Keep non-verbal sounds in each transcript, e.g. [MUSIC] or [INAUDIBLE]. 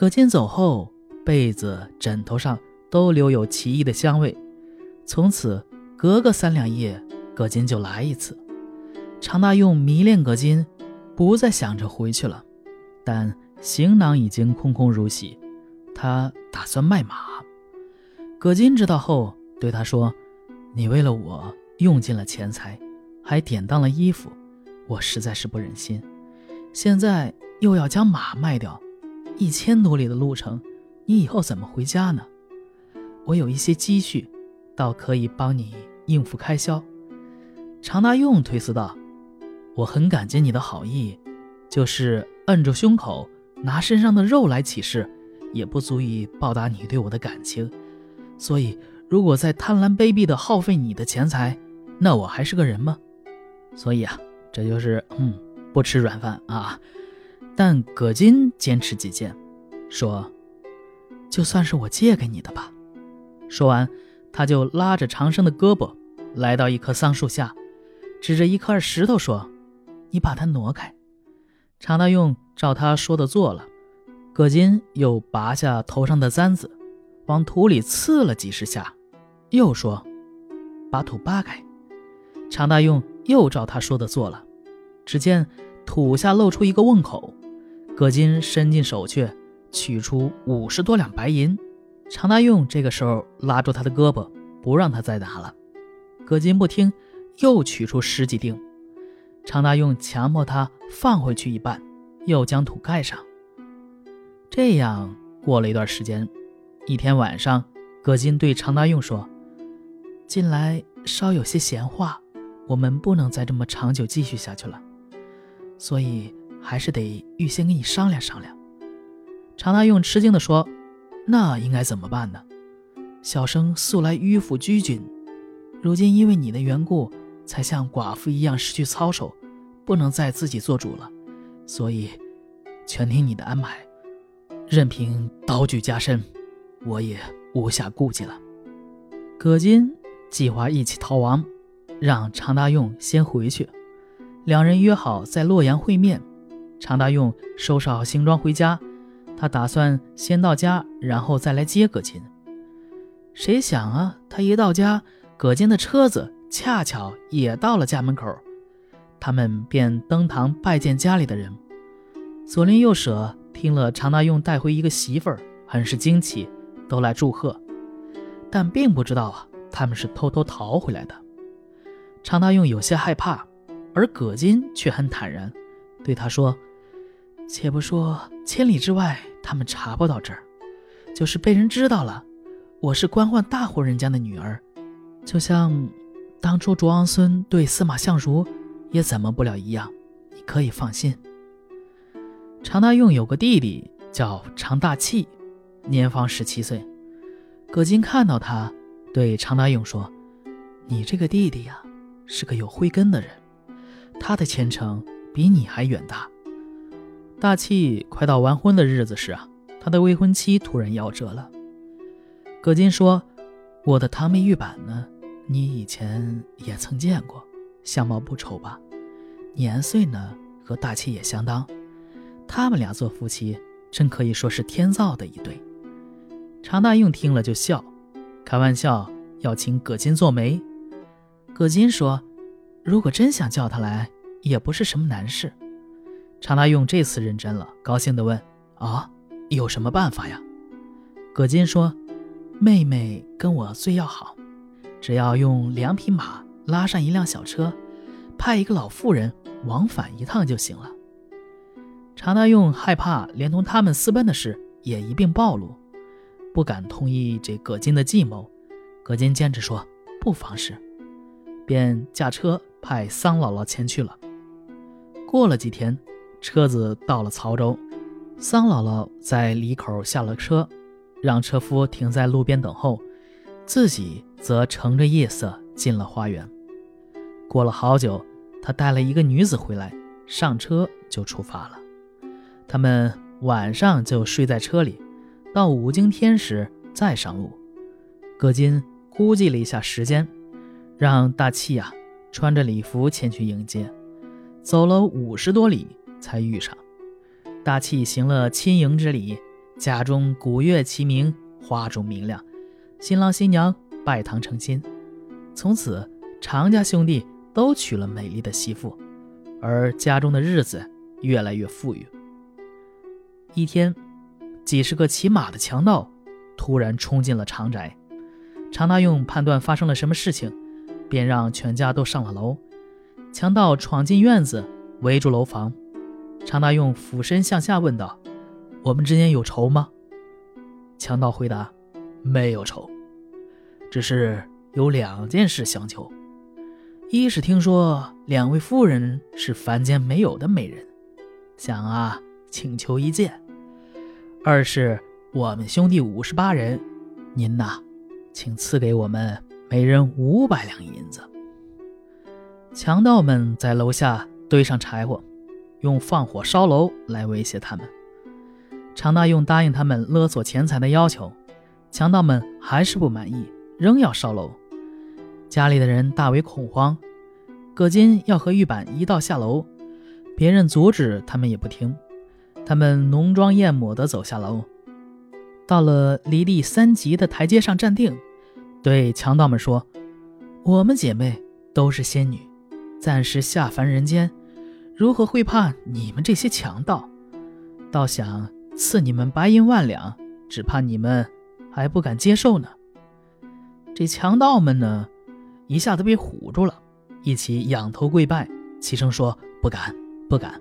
葛金走后，被子、枕头上都留有奇异的香味。从此，隔个三两夜，葛金就来一次。常大用迷恋葛金，不再想着回去了，但行囊已经空空如洗。他打算卖马。葛金知道后，对他说：“你为了我用尽了钱财，还典当了衣服，我实在是不忍心。现在又要将马卖掉。”一千多里的路程，你以后怎么回家呢？我有一些积蓄，倒可以帮你应付开销。常大用推辞道：“我很感激你的好意，就是摁住胸口拿身上的肉来起誓，也不足以报答你对我的感情。所以，如果再贪婪卑鄙地耗费你的钱财，那我还是个人吗？所以啊，这就是嗯，不吃软饭啊。”但葛金坚持己见，说：“就算是我借给你的吧。”说完，他就拉着长生的胳膊，来到一棵桑树下，指着一块石头说：“你把它挪开。”常大用照他说的做了。葛金又拔下头上的簪子，往土里刺了几十下，又说：“把土扒开。”常大用又照他说的做了。只见土下露出一个瓮口。葛金伸进手去，取出五十多两白银。常大用这个时候拉住他的胳膊，不让他再拿了。葛金不听，又取出十几锭。常大用强迫他放回去一半，又将土盖上。这样过了一段时间，一天晚上，葛金对常大用说：“近来稍有些闲话，我们不能再这么长久继续下去了，所以。”还是得预先跟你商量商量。常大用吃惊地说：“那应该怎么办呢？小生素来迂腐拘谨，如今因为你的缘故，才像寡妇一样失去操守，不能再自己做主了，所以全听你的安排。任凭刀具加身，我也无暇顾及了。”葛金计划一起逃亡，让常大用先回去，两人约好在洛阳会面。常大用收拾好行装回家，他打算先到家，然后再来接葛金。谁想啊，他一到家，葛金的车子恰巧也到了家门口，他们便登堂拜见家里的人。左邻右舍听了常大用带回一个媳妇儿，很是惊奇，都来祝贺，但并不知道啊，他们是偷偷逃回来的。常大用有些害怕，而葛金却很坦然，对他说。且不说千里之外，他们查不到这儿，就是被人知道了，我是官宦大户人家的女儿，就像当初卓昂孙对司马相如也怎么不了一样，你可以放心。常大用有个弟弟叫常大器，年方十七岁。葛金看到他，对常大用说：“你这个弟弟呀，是个有慧根的人，他的前程比你还远大。”大气快到完婚的日子时啊，他的未婚妻突然夭折了。葛金说：“我的堂妹玉板呢？你以前也曾见过，相貌不丑吧？年岁呢和大气也相当，他们俩做夫妻，真可以说是天造的一对。”常大用听了就笑，开玩笑要请葛金做媒。葛金说：“如果真想叫他来，也不是什么难事。”常大用这次认真了，高兴地问：“啊，有什么办法呀？”葛金说：“妹妹跟我最要好，只要用两匹马拉上一辆小车，派一个老妇人往返一趟就行了。”常大用害怕连同他们私奔的事也一并暴露，不敢同意这葛金的计谋。葛金坚持说不妨事，便驾车派桑姥姥前去了。过了几天。车子到了曹州，桑姥姥在里口下了车，让车夫停在路边等候，自己则乘着夜色进了花园。过了好久，他带了一个女子回来，上车就出发了。他们晚上就睡在车里，到五更天时再上路。葛金估计了一下时间，让大气呀穿着礼服前去迎接，走了五十多里。才遇上，大气行了亲迎之礼，家中鼓乐齐鸣，花烛明亮，新郎新娘拜堂成亲。从此，常家兄弟都娶了美丽的媳妇，而家中的日子越来越富裕。一天，几十个骑马的强盗突然冲进了常宅。常大用判断发生了什么事情，便让全家都上了楼。强盗闯进院子，围住楼房。常大用俯身向下问道：“我们之间有仇吗？”强盗回答：“没有仇，只是有两件事相求。一是听说两位夫人是凡间没有的美人，想啊请求一见；二是我们兄弟五十八人，您呐。”请赐给我们每人五百两银子。强盗们在楼下堆上柴火，用放火烧楼来威胁他们。常大用答应他们勒索钱财的要求，强盗们还是不满意，仍要烧楼。家里的人大为恐慌。葛金要和玉板一道下楼，别人阻止他们也不听。他们浓妆艳抹地走下楼。到了离地三级的台阶上站定，对强盗们说：“我们姐妹都是仙女，暂时下凡人间，如何会怕你们这些强盗？倒想赐你们白银万两，只怕你们还不敢接受呢。”这强盗们呢，一下子被唬住了，一起仰头跪拜，齐声说：“不敢，不敢。”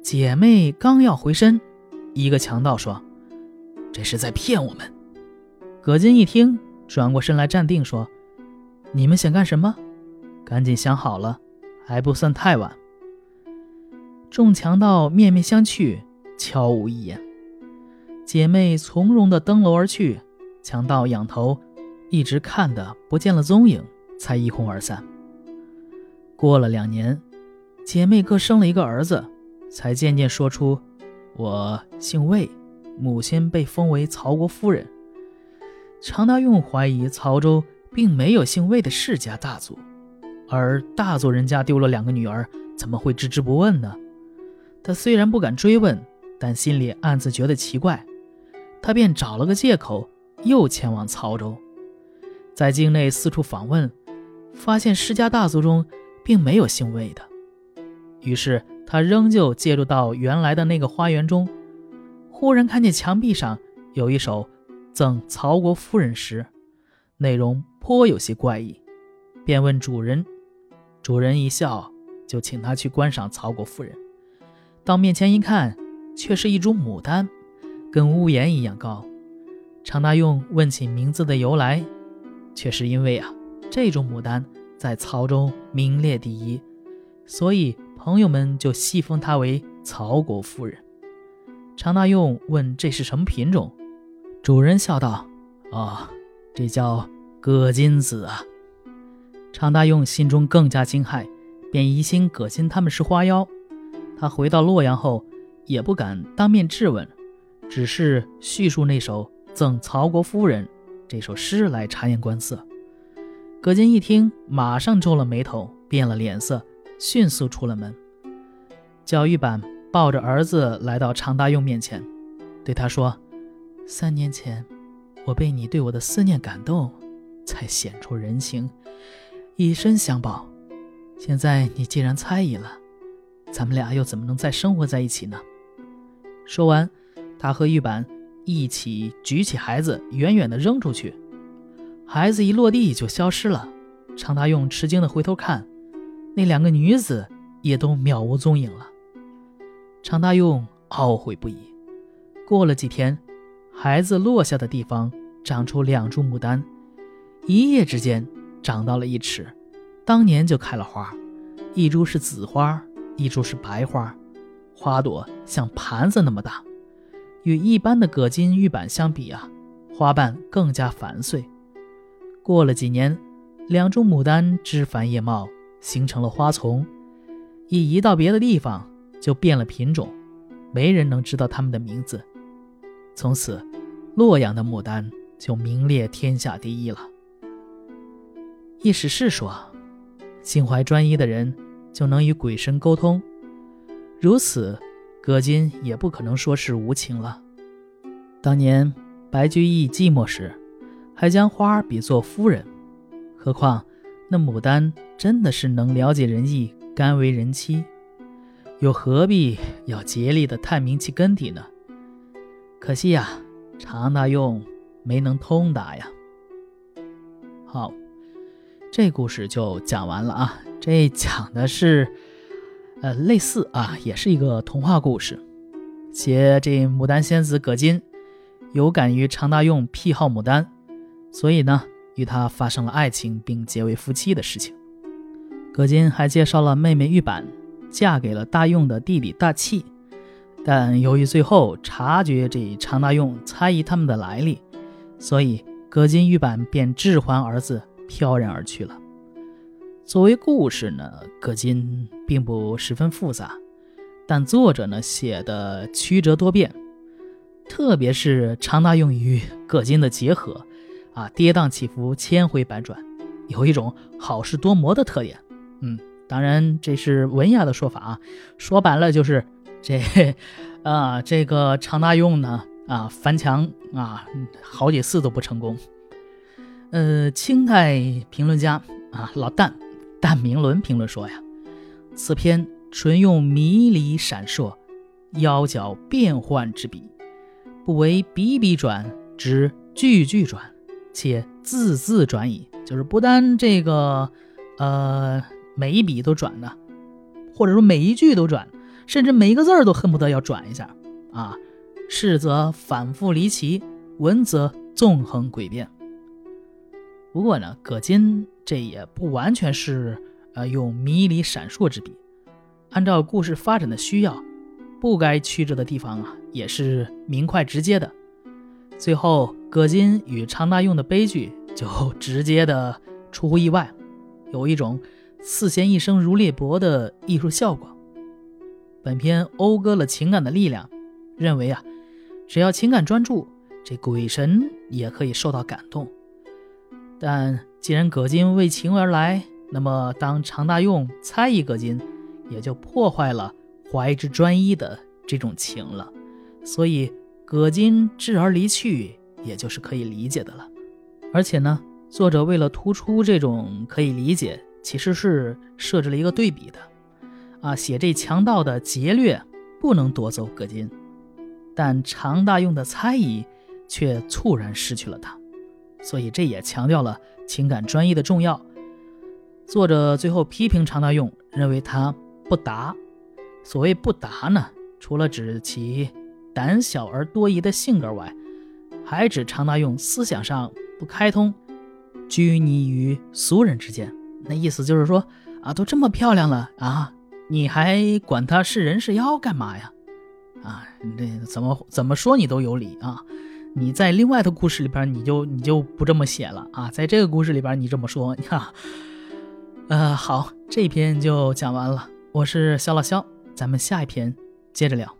姐妹刚要回身，一个强盗说。这是在骗我们。葛金一听，转过身来站定，说：“你们想干什么？赶紧想好了，还不算太晚。”众强盗面面相觑，悄无一言。姐妹从容地登楼而去，强盗仰头，一直看的不见了踪影，才一哄而散。过了两年，姐妹各生了一个儿子，才渐渐说出：“我姓魏。”母亲被封为曹国夫人。常大用怀疑曹州并没有姓魏的世家大族，而大族人家丢了两个女儿，怎么会置之不问呢？他虽然不敢追问，但心里暗自觉得奇怪。他便找了个借口，又前往曹州，在境内四处访问，发现世家大族中并没有姓魏的。于是他仍旧介入到原来的那个花园中。忽然看见墙壁上有一首赠曹国夫人诗，内容颇有些怪异，便问主人。主人一笑，就请他去观赏曹国夫人。到面前一看，却是一株牡丹，跟屋檐一样高。常大用问起名字的由来，却是因为啊，这种牡丹在曹州名列第一，所以朋友们就戏封她为曹国夫人。常大用问：“这是什么品种？”主人笑道：“哦，这叫葛金子啊。”常大用心中更加惊骇，便疑心葛金他们是花妖。他回到洛阳后，也不敢当面质问，只是叙述那首《赠曹国夫人》这首诗来察言观色。葛金一听，马上皱了眉头，变了脸色，迅速出了门。教育版。抱着儿子来到常大用面前，对他说：“三年前，我被你对我的思念感动，才显出人情，以身相报。现在你既然猜疑了，咱们俩又怎么能再生活在一起呢？”说完，他和玉板一起举起孩子，远远地扔出去，孩子一落地就消失了。常大用吃惊地回头看，那两个女子也都渺无踪影了。常大用懊悔不已。过了几天，孩子落下的地方长出两株牡丹，一夜之间长到了一尺，当年就开了花，一株是紫花，一株是白花，花朵像盘子那么大，与一般的葛金玉板相比啊，花瓣更加繁碎。过了几年，两株牡丹枝繁叶茂，形成了花丛，一移到别的地方。就变了品种，没人能知道它们的名字。从此，洛阳的牡丹就名列天下第一了。一史是说，心怀专一的人就能与鬼神沟通，如此，葛金也不可能说是无情了。当年白居易寂寞时，还将花儿比作夫人，何况那牡丹真的是能了解人意，甘为人妻，又何必要竭力的探明其根底呢？可惜呀，常大用没能通达呀。好，这故事就讲完了啊。这讲的是，呃，类似啊，也是一个童话故事，写这牡丹仙子葛金有感于常大用癖好牡丹，所以呢，与他发生了爱情并结为夫妻的事情。葛金还介绍了妹妹玉板嫁给了大用的弟弟大器。但由于最后察觉这常大用猜疑他们的来历，所以葛金玉板便置还儿子，飘然而去了。作为故事呢，葛金并不十分复杂，但作者呢写的曲折多变，特别是常大用与葛金的结合，啊，跌宕起伏，千回百转，有一种好事多磨的特点。嗯，当然这是文雅的说法啊，说白了就是。这，啊，这个常大用呢，啊，翻墙啊，好几次都不成功。呃，清代评论家啊，老旦旦明伦评论说呀，此篇纯用迷离闪烁、妖角变幻之笔，不为笔笔转，只句句转，且字字转矣。就是不单这个，呃，每一笔都转的，或者说每一句都转。甚至每一个字儿都恨不得要转一下，啊，事则反复离奇，文则纵横诡辩。不过呢，葛金这也不完全是呃用迷离闪烁之笔，按照故事发展的需要，不该曲折的地方啊，也是明快直接的。最后，葛金与常大用的悲剧就 [LAUGHS] 直接的出乎意外，有一种四弦一声如裂帛的艺术效果。本片讴歌了情感的力量，认为啊，只要情感专注，这鬼神也可以受到感动。但既然葛金为情而来，那么当常大用猜疑葛金，也就破坏了怀之专一的这种情了。所以葛金至而离去，也就是可以理解的了。而且呢，作者为了突出这种可以理解，其实是设置了一个对比的。啊，写这强盗的劫掠不能夺走葛金，但常大用的猜疑却猝然失去了他，所以这也强调了情感专一的重要。作者最后批评常大用，认为他不达。所谓不达呢，除了指其胆小而多疑的性格外，还指常大用思想上不开通，拘泥于俗人之间。那意思就是说啊，都这么漂亮了啊。你还管他是人是妖干嘛呀？啊，这怎么怎么说你都有理啊！你在另外的故事里边，你就你就不这么写了啊，在这个故事里边，你这么说，[LAUGHS] 你看，呃，好，这篇就讲完了。我是肖老肖，咱们下一篇接着聊。